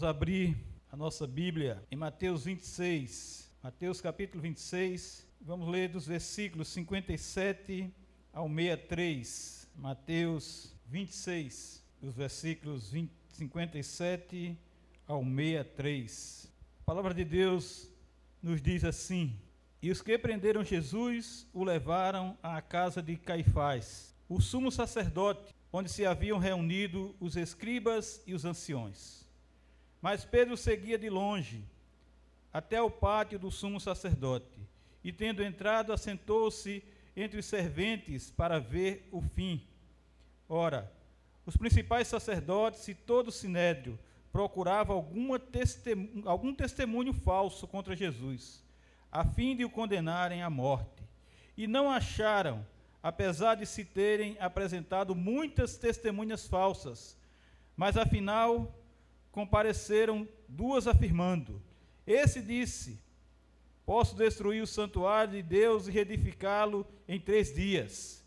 Vamos abrir a nossa Bíblia em Mateus 26. Mateus capítulo 26. Vamos ler dos versículos 57 ao 63. Mateus 26, dos versículos 20, 57 ao 63. A palavra de Deus nos diz assim: E os que prenderam Jesus o levaram à casa de Caifás, o sumo sacerdote, onde se haviam reunido os escribas e os anciões. Mas Pedro seguia de longe, até o pátio do sumo sacerdote, e tendo entrado, assentou-se entre os serventes para ver o fim. Ora, os principais sacerdotes e todo o sinédrio procuravam algum testemunho falso contra Jesus, a fim de o condenarem à morte. E não acharam, apesar de se terem apresentado muitas testemunhas falsas. Mas afinal compareceram duas afirmando: Esse disse: Posso destruir o santuário de Deus e reedificá-lo em três dias.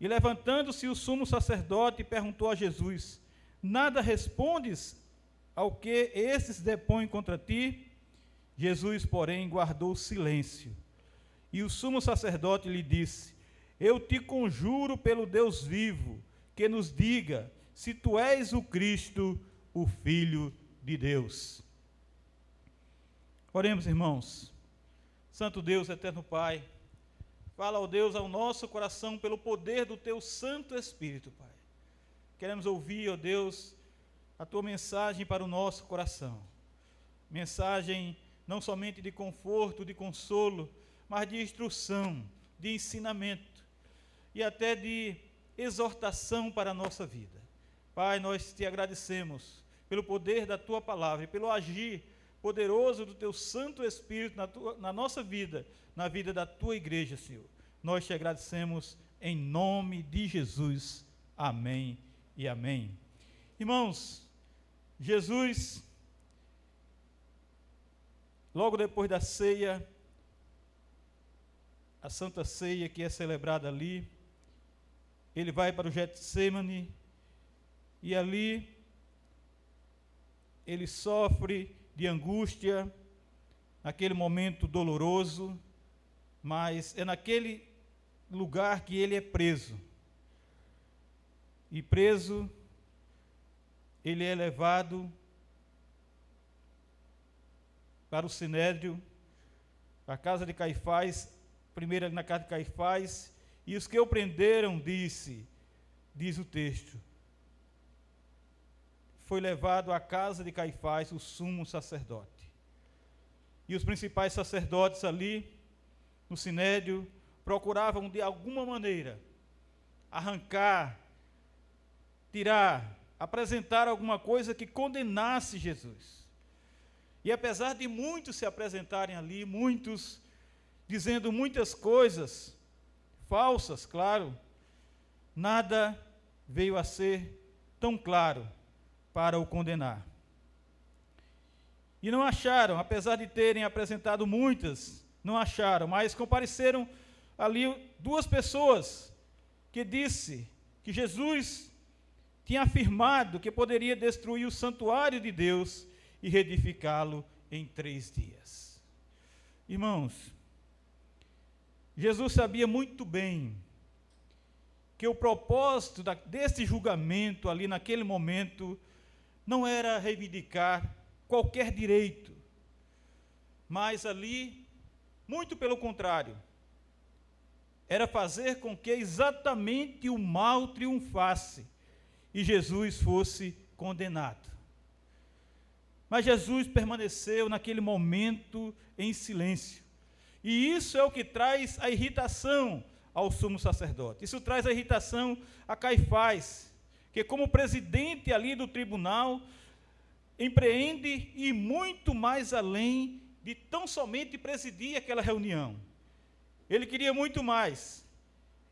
E levantando-se o sumo sacerdote perguntou a Jesus: Nada respondes ao que esses depõem contra ti? Jesus, porém, guardou silêncio. E o sumo sacerdote lhe disse: Eu te conjuro pelo Deus vivo, que nos diga se tu és o Cristo, o Filho de Deus. Oremos, irmãos. Santo Deus, eterno Pai, fala, ao Deus, ao nosso coração pelo poder do teu Santo Espírito, Pai. Queremos ouvir, ó Deus, a tua mensagem para o nosso coração. Mensagem não somente de conforto, de consolo, mas de instrução, de ensinamento e até de exortação para a nossa vida. Pai, nós te agradecemos pelo poder da tua palavra e pelo agir poderoso do teu Santo Espírito na, tua, na nossa vida, na vida da tua igreja, Senhor. Nós te agradecemos em nome de Jesus. Amém e amém. Irmãos, Jesus, logo depois da ceia, a Santa Ceia que é celebrada ali, ele vai para o Getsemane e ali ele sofre de angústia, naquele momento doloroso, mas é naquele lugar que ele é preso. E preso ele é levado para o Sinédrio, a casa de Caifás, primeiro na casa de Caifás, e os que o prenderam, disse, diz o texto, foi levado à casa de Caifás, o sumo sacerdote. E os principais sacerdotes ali, no Sinédrio, procuravam de alguma maneira arrancar, tirar apresentar alguma coisa que condenasse Jesus. E apesar de muitos se apresentarem ali, muitos dizendo muitas coisas falsas, claro, nada veio a ser tão claro para o condenar. E não acharam, apesar de terem apresentado muitas, não acharam, mas compareceram ali duas pessoas que disse que Jesus tinha afirmado que poderia destruir o santuário de Deus e reedificá-lo em três dias. Irmãos, Jesus sabia muito bem que o propósito da, desse julgamento ali naquele momento não era reivindicar qualquer direito, mas ali, muito pelo contrário, era fazer com que exatamente o mal triunfasse e Jesus fosse condenado. Mas Jesus permaneceu naquele momento em silêncio. E isso é o que traz a irritação ao sumo sacerdote. Isso traz a irritação a Caifás, que, como presidente ali do tribunal, empreende e muito mais além de tão somente presidir aquela reunião. Ele queria muito mais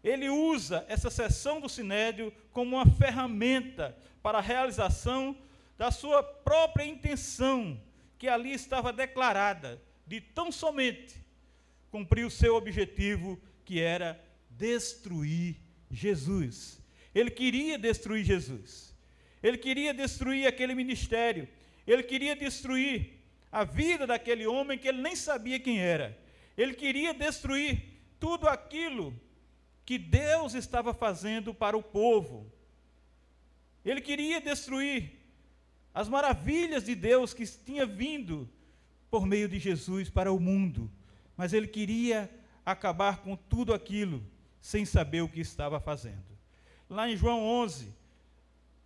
ele usa essa sessão do sinédrio como uma ferramenta para a realização da sua própria intenção, que ali estava declarada, de tão somente cumprir o seu objetivo, que era destruir Jesus. Ele queria destruir Jesus. Ele queria destruir aquele ministério. Ele queria destruir a vida daquele homem que ele nem sabia quem era. Ele queria destruir tudo aquilo que Deus estava fazendo para o povo. Ele queria destruir as maravilhas de Deus que tinha vindo por meio de Jesus para o mundo, mas ele queria acabar com tudo aquilo sem saber o que estava fazendo. Lá em João 11,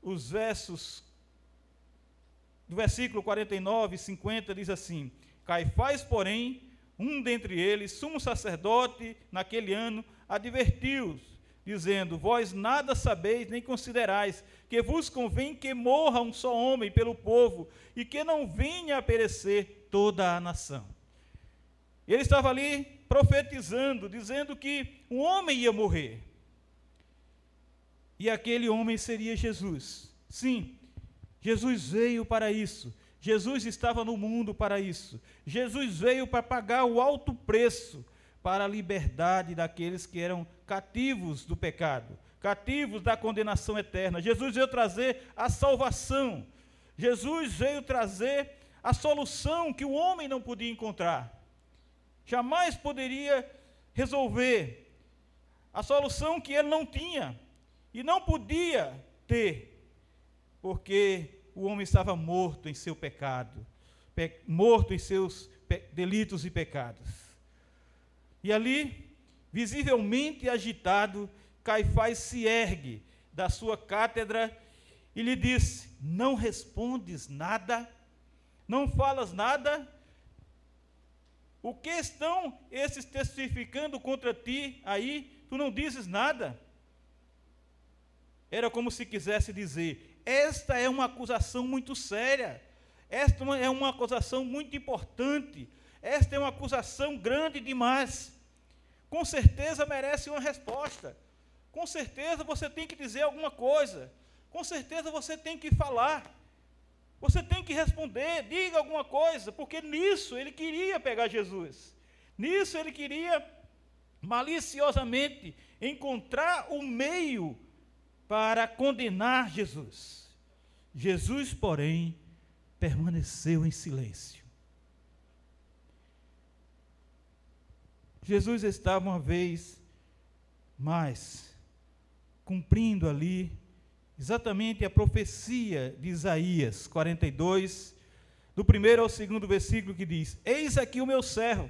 os versos do versículo 49 e 50 diz assim: Caifás, porém, um dentre eles, sumo sacerdote, naquele ano, advertiu-os, dizendo: Vós nada sabeis nem considerais que vos convém que morra um só homem pelo povo e que não venha a perecer toda a nação. Ele estava ali profetizando, dizendo que um homem ia morrer. E aquele homem seria Jesus. Sim, Jesus veio para isso. Jesus estava no mundo para isso. Jesus veio para pagar o alto preço para a liberdade daqueles que eram cativos do pecado, cativos da condenação eterna. Jesus veio trazer a salvação. Jesus veio trazer a solução que o homem não podia encontrar. Jamais poderia resolver a solução que ele não tinha e não podia ter, porque o homem estava morto em seu pecado, pe morto em seus delitos e pecados. E ali, visivelmente agitado, Caifás se ergue da sua cátedra e lhe disse: Não respondes nada? Não falas nada? O que estão esses testificando contra ti aí? Tu não dizes nada? Era como se quisesse dizer: esta é uma acusação muito séria, esta é uma acusação muito importante, esta é uma acusação grande demais com certeza merece uma resposta. Com certeza você tem que dizer alguma coisa. Com certeza você tem que falar. Você tem que responder, diga alguma coisa, porque nisso ele queria pegar Jesus. Nisso ele queria maliciosamente encontrar o meio para condenar Jesus. Jesus, porém, permaneceu em silêncio. Jesus estava uma vez mais cumprindo ali exatamente a profecia de Isaías 42, do primeiro ao segundo versículo, que diz: Eis aqui o meu servo,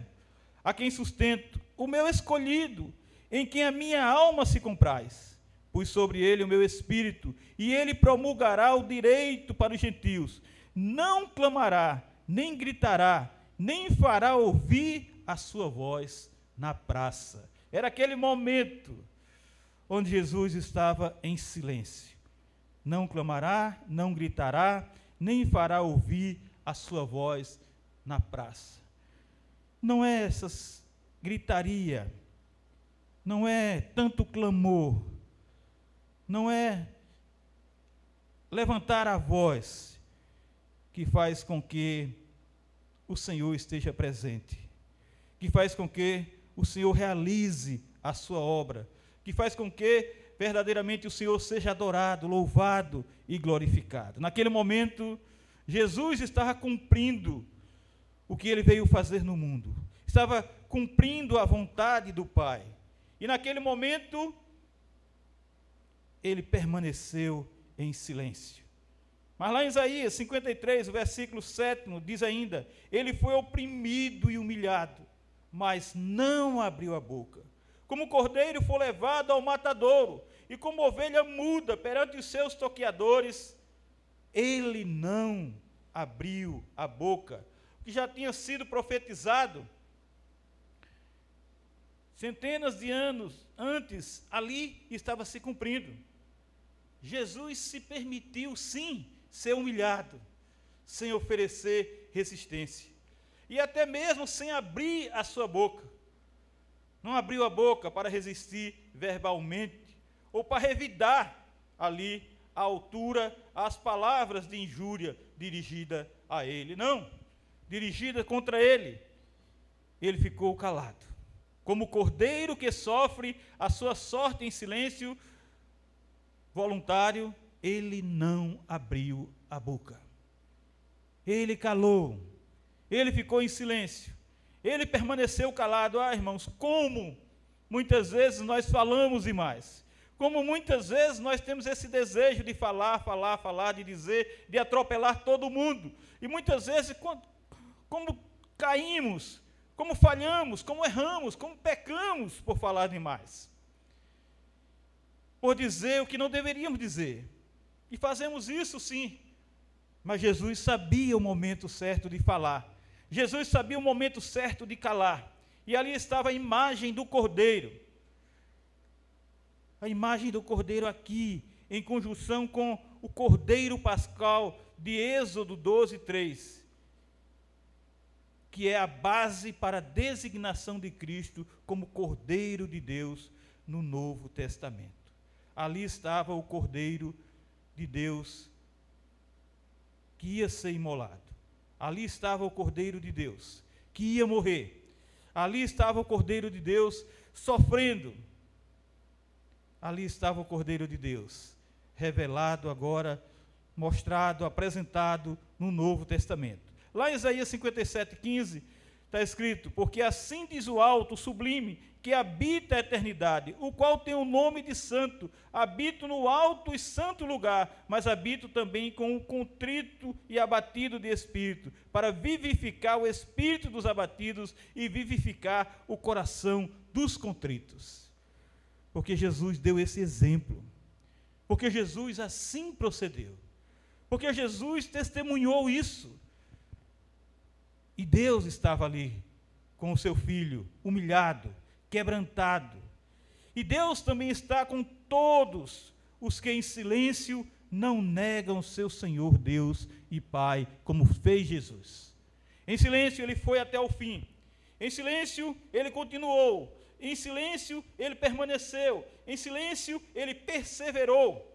a quem sustento, o meu escolhido, em quem a minha alma se compraz. Pus sobre ele o meu espírito, e ele promulgará o direito para os gentios. Não clamará, nem gritará, nem fará ouvir a sua voz na praça. Era aquele momento onde Jesus estava em silêncio. Não clamará, não gritará, nem fará ouvir a sua voz na praça. Não é essas gritaria, não é tanto clamor, não é levantar a voz que faz com que o Senhor esteja presente, que faz com que o Senhor realize a sua obra, que faz com que verdadeiramente o Senhor seja adorado, louvado e glorificado. Naquele momento, Jesus estava cumprindo o que ele veio fazer no mundo, estava cumprindo a vontade do Pai. E naquele momento, ele permaneceu em silêncio. Mas lá em Isaías 53, o versículo 7 diz ainda: Ele foi oprimido e humilhado, mas não abriu a boca. Como cordeiro foi levado ao matadouro, e como ovelha muda perante os seus toqueadores, ele não abriu a boca, que já tinha sido profetizado centenas de anos antes, ali estava se cumprindo. Jesus se permitiu, sim, ser humilhado, sem oferecer resistência e até mesmo sem abrir a sua boca. Não abriu a boca para resistir verbalmente ou para revidar ali à altura as palavras de injúria dirigida a ele. Não, dirigida contra ele. Ele ficou calado. Como cordeiro que sofre a sua sorte em silêncio voluntário, ele não abriu a boca. ele calou, ele ficou em silêncio, ele permaneceu calado. Ah, irmãos, como muitas vezes nós falamos demais, como muitas vezes nós temos esse desejo de falar, falar, falar, de dizer, de atropelar todo mundo, e muitas vezes, como caímos, como falhamos, como erramos, como pecamos por falar demais, por dizer o que não deveríamos dizer, e fazemos isso sim, mas Jesus sabia o momento certo de falar. Jesus sabia o momento certo de calar. E ali estava a imagem do cordeiro. A imagem do cordeiro aqui, em conjunção com o cordeiro pascal de Êxodo 12, 3, que é a base para a designação de Cristo como cordeiro de Deus no Novo Testamento. Ali estava o cordeiro de Deus que ia ser imolado. Ali estava o Cordeiro de Deus, que ia morrer. Ali estava o Cordeiro de Deus sofrendo. Ali estava o Cordeiro de Deus, revelado agora, mostrado, apresentado no Novo Testamento. Lá em Isaías 57, 15, está escrito: Porque assim diz o alto, sublime, que habita a eternidade, o qual tem o nome de santo. Habito no alto e santo lugar, mas habito também com o contrito e abatido de espírito, para vivificar o espírito dos abatidos e vivificar o coração dos contritos. Porque Jesus deu esse exemplo. Porque Jesus assim procedeu. Porque Jesus testemunhou isso. E Deus estava ali com o seu filho, humilhado, quebrantado. E Deus também está com todos os que em silêncio não negam seu Senhor Deus e Pai, como fez Jesus. Em silêncio ele foi até o fim. Em silêncio ele continuou. Em silêncio ele permaneceu. Em silêncio ele perseverou.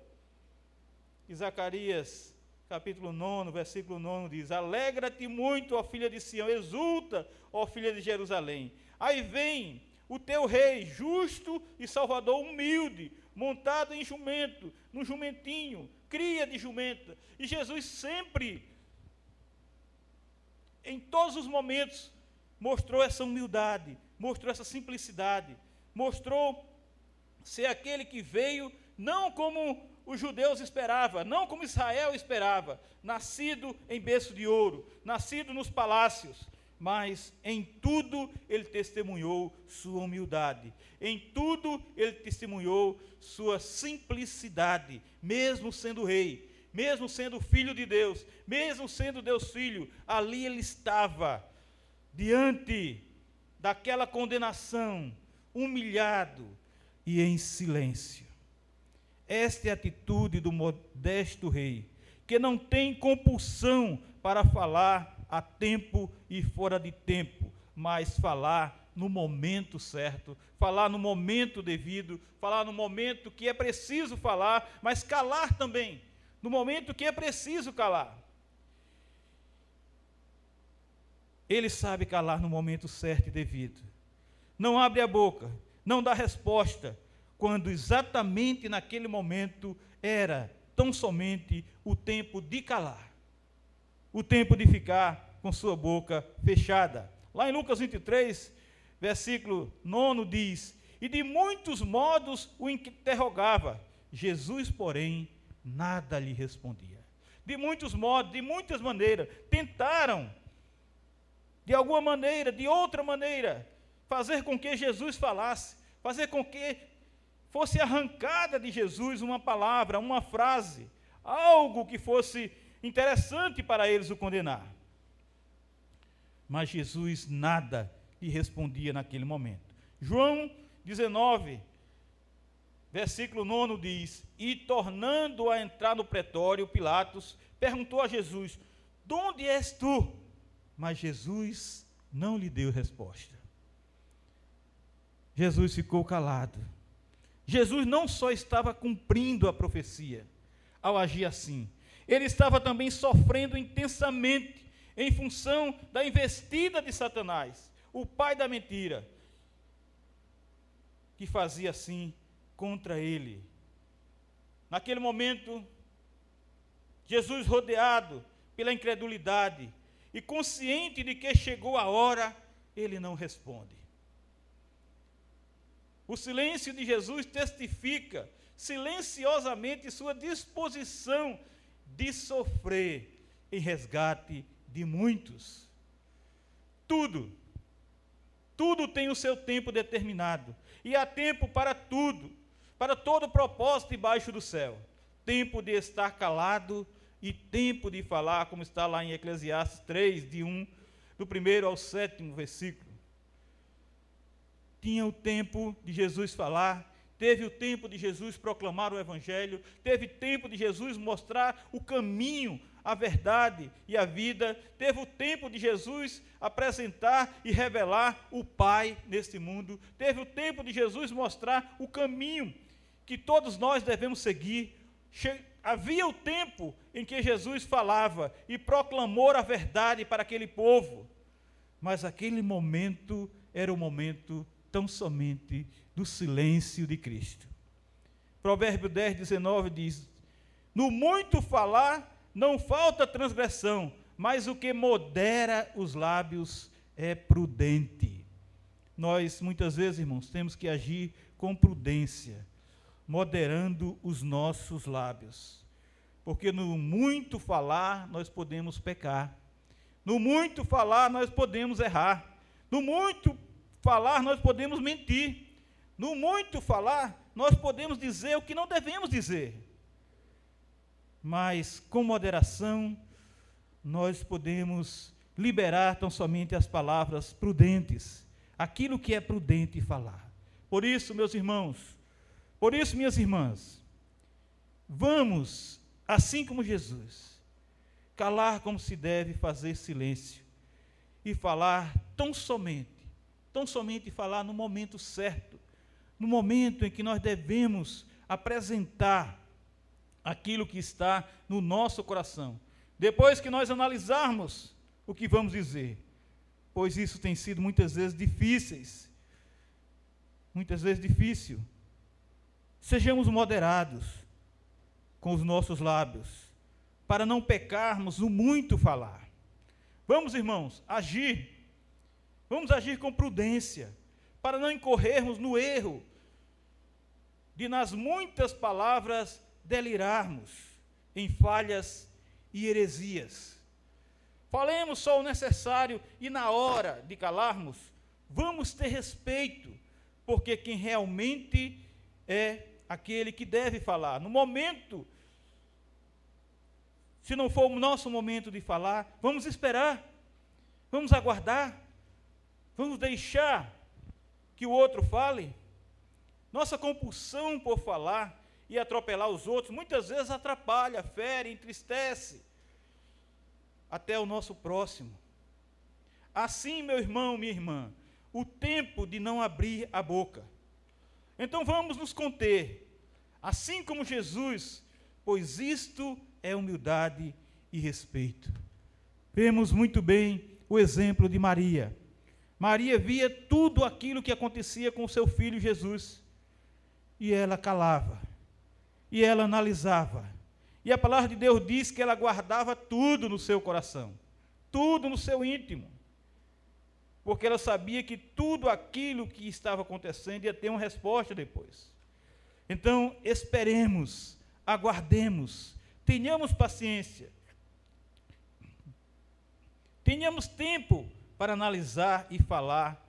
E Zacarias, capítulo 9, versículo 9 diz: Alegra-te muito, ó filha de Sião, exulta, ó filha de Jerusalém. Aí vem o teu rei, justo e salvador, humilde, montado em jumento, no jumentinho, cria de jumenta. E Jesus sempre, em todos os momentos, mostrou essa humildade, mostrou essa simplicidade, mostrou ser aquele que veio não como os judeus esperavam, não como Israel esperava, nascido em berço de ouro, nascido nos palácios, mas em tudo ele testemunhou sua humildade, em tudo ele testemunhou sua simplicidade, mesmo sendo rei, mesmo sendo filho de Deus, mesmo sendo Deus filho, ali ele estava, diante daquela condenação, humilhado e em silêncio. Esta é a atitude do modesto rei, que não tem compulsão para falar a tempo e fora de tempo, mas falar no momento certo, falar no momento devido, falar no momento que é preciso falar, mas calar também, no momento que é preciso calar. Ele sabe calar no momento certo e devido. Não abre a boca, não dá resposta, quando exatamente naquele momento era tão somente o tempo de calar o tempo de ficar com sua boca fechada. Lá em Lucas 23, versículo 9 diz: E de muitos modos o interrogava, Jesus, porém, nada lhe respondia. De muitos modos, de muitas maneiras, tentaram, de alguma maneira, de outra maneira, fazer com que Jesus falasse, fazer com que fosse arrancada de Jesus uma palavra, uma frase, algo que fosse interessante para eles o condenar. Mas Jesus nada lhe respondia naquele momento. João 19, versículo 9 diz: E tornando a entrar no pretório, Pilatos perguntou a Jesus: De onde és tu? Mas Jesus não lhe deu resposta. Jesus ficou calado. Jesus não só estava cumprindo a profecia ao agir assim, ele estava também sofrendo intensamente em função da investida de Satanás, o pai da mentira, que fazia assim contra ele. Naquele momento, Jesus rodeado pela incredulidade, e consciente de que chegou a hora, ele não responde. O silêncio de Jesus testifica silenciosamente sua disposição de sofrer em resgate de muitos. Tudo, tudo tem o seu tempo determinado, e há tempo para tudo, para todo propósito debaixo do céu. Tempo de estar calado e tempo de falar, como está lá em Eclesiastes 3, de 1, do primeiro ao sétimo versículo tinha o tempo de Jesus falar, teve o tempo de Jesus proclamar o Evangelho, teve tempo de Jesus mostrar o caminho, a verdade e a vida, teve o tempo de Jesus apresentar e revelar o Pai neste mundo, teve o tempo de Jesus mostrar o caminho que todos nós devemos seguir. Che havia o tempo em que Jesus falava e proclamou a verdade para aquele povo, mas aquele momento era o momento tão somente do silêncio de Cristo. Provérbio 10, 19 diz: No muito falar não falta transgressão, mas o que modera os lábios é prudente. Nós, muitas vezes, irmãos, temos que agir com prudência, moderando os nossos lábios. Porque no muito falar nós podemos pecar, no muito falar nós podemos errar, no muito falar, nós podemos mentir. No muito falar, nós podemos dizer o que não devemos dizer. Mas, com moderação, nós podemos liberar tão somente as palavras prudentes, aquilo que é prudente falar. Por isso, meus irmãos, por isso, minhas irmãs, vamos, assim como Jesus, calar como se deve fazer silêncio e falar tão somente tão somente falar no momento certo, no momento em que nós devemos apresentar aquilo que está no nosso coração. Depois que nós analisarmos o que vamos dizer, pois isso tem sido muitas vezes difíceis, muitas vezes difícil. Sejamos moderados com os nossos lábios, para não pecarmos no muito falar. Vamos, irmãos, agir Vamos agir com prudência, para não incorrermos no erro de, nas muitas palavras, delirarmos em falhas e heresias. Falemos só o necessário e, na hora de calarmos, vamos ter respeito, porque quem realmente é aquele que deve falar. No momento, se não for o nosso momento de falar, vamos esperar, vamos aguardar. Vamos deixar que o outro fale? Nossa compulsão por falar e atropelar os outros muitas vezes atrapalha, fere, entristece até o nosso próximo. Assim, meu irmão, minha irmã, o tempo de não abrir a boca. Então vamos nos conter, assim como Jesus, pois isto é humildade e respeito. Vemos muito bem o exemplo de Maria. Maria via tudo aquilo que acontecia com o seu filho Jesus. E ela calava. E ela analisava. E a palavra de Deus diz que ela guardava tudo no seu coração. Tudo no seu íntimo. Porque ela sabia que tudo aquilo que estava acontecendo ia ter uma resposta depois. Então, esperemos, aguardemos, tenhamos paciência. Tenhamos tempo para analisar e falar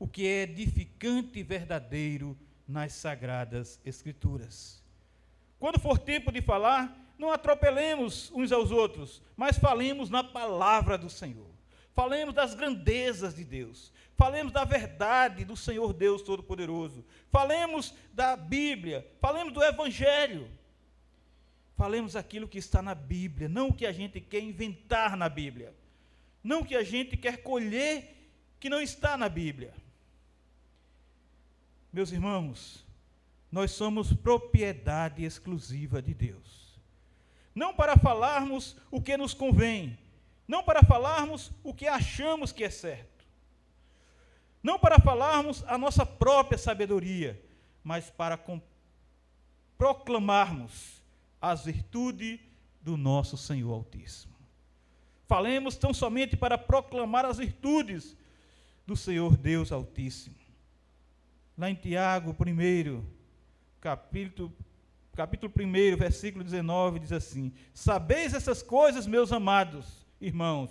o que é edificante e verdadeiro nas sagradas Escrituras. Quando for tempo de falar, não atropelemos uns aos outros, mas falemos na palavra do Senhor. Falemos das grandezas de Deus. Falemos da verdade do Senhor Deus Todo-Poderoso. Falemos da Bíblia. Falemos do Evangelho. Falemos aquilo que está na Bíblia, não o que a gente quer inventar na Bíblia não que a gente quer colher que não está na Bíblia. Meus irmãos, nós somos propriedade exclusiva de Deus. Não para falarmos o que nos convém, não para falarmos o que achamos que é certo, não para falarmos a nossa própria sabedoria, mas para proclamarmos as virtudes do nosso Senhor Altíssimo. Falemos tão somente para proclamar as virtudes do Senhor Deus Altíssimo. Lá em Tiago 1, capítulo, capítulo 1, versículo 19, diz assim: Sabeis essas coisas, meus amados irmãos.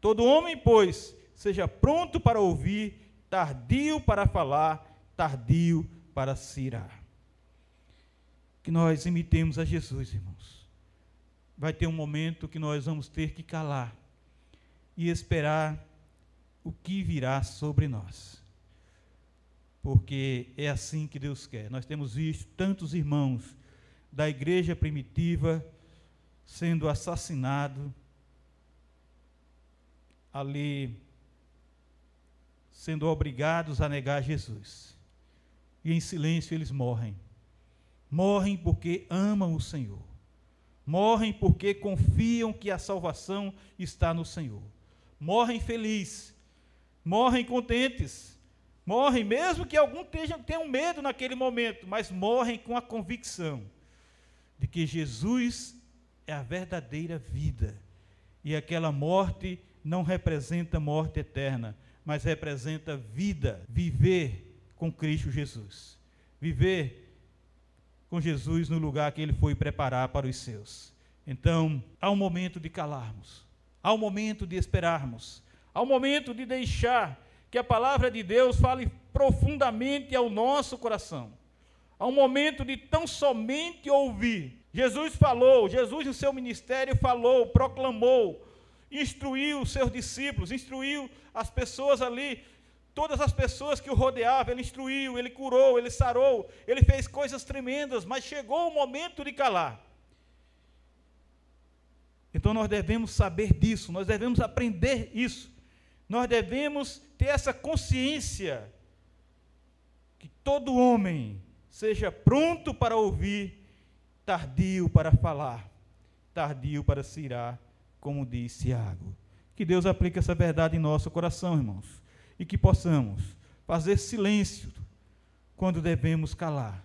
Todo homem, pois, seja pronto para ouvir, tardio para falar, tardio para se irar. Que nós imitemos a Jesus, irmãos. Vai ter um momento que nós vamos ter que calar e esperar o que virá sobre nós. Porque é assim que Deus quer. Nós temos visto tantos irmãos da igreja primitiva sendo assassinados, ali sendo obrigados a negar Jesus. E em silêncio eles morrem. Morrem porque amam o Senhor. Morrem porque confiam que a salvação está no Senhor. Morrem felizes. Morrem contentes. Morrem, mesmo que algum tenha, tenham medo naquele momento, mas morrem com a convicção de que Jesus é a verdadeira vida. E aquela morte não representa morte eterna, mas representa vida, viver com Cristo Jesus. Viver com Jesus no lugar que ele foi preparar para os seus. Então, há um momento de calarmos, há um momento de esperarmos, há um momento de deixar que a palavra de Deus fale profundamente ao nosso coração. Há um momento de tão somente ouvir. Jesus falou, Jesus no seu ministério falou, proclamou, instruiu os seus discípulos, instruiu as pessoas ali, todas as pessoas que o rodeavam, ele instruiu, ele curou, ele sarou, ele fez coisas tremendas, mas chegou o momento de calar. Então nós devemos saber disso, nós devemos aprender isso, nós devemos ter essa consciência que todo homem seja pronto para ouvir, tardio para falar, tardio para se irar como disse Tiago. Que Deus aplique essa verdade em nosso coração, irmãos, e que possamos fazer silêncio quando devemos calar,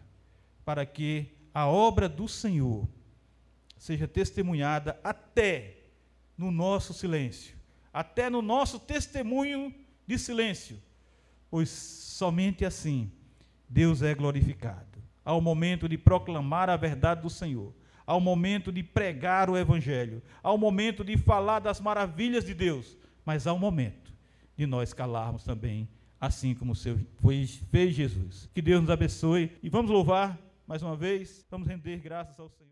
para que a obra do Senhor seja testemunhada até no nosso silêncio, até no nosso testemunho de silêncio, pois somente assim Deus é glorificado. Ao momento de proclamar a verdade do Senhor, ao momento de pregar o Evangelho, ao momento de falar das maravilhas de Deus, mas ao momento de nós calarmos também, assim como foi, fez Jesus. Que Deus nos abençoe e vamos louvar mais uma vez, vamos render graças ao Senhor.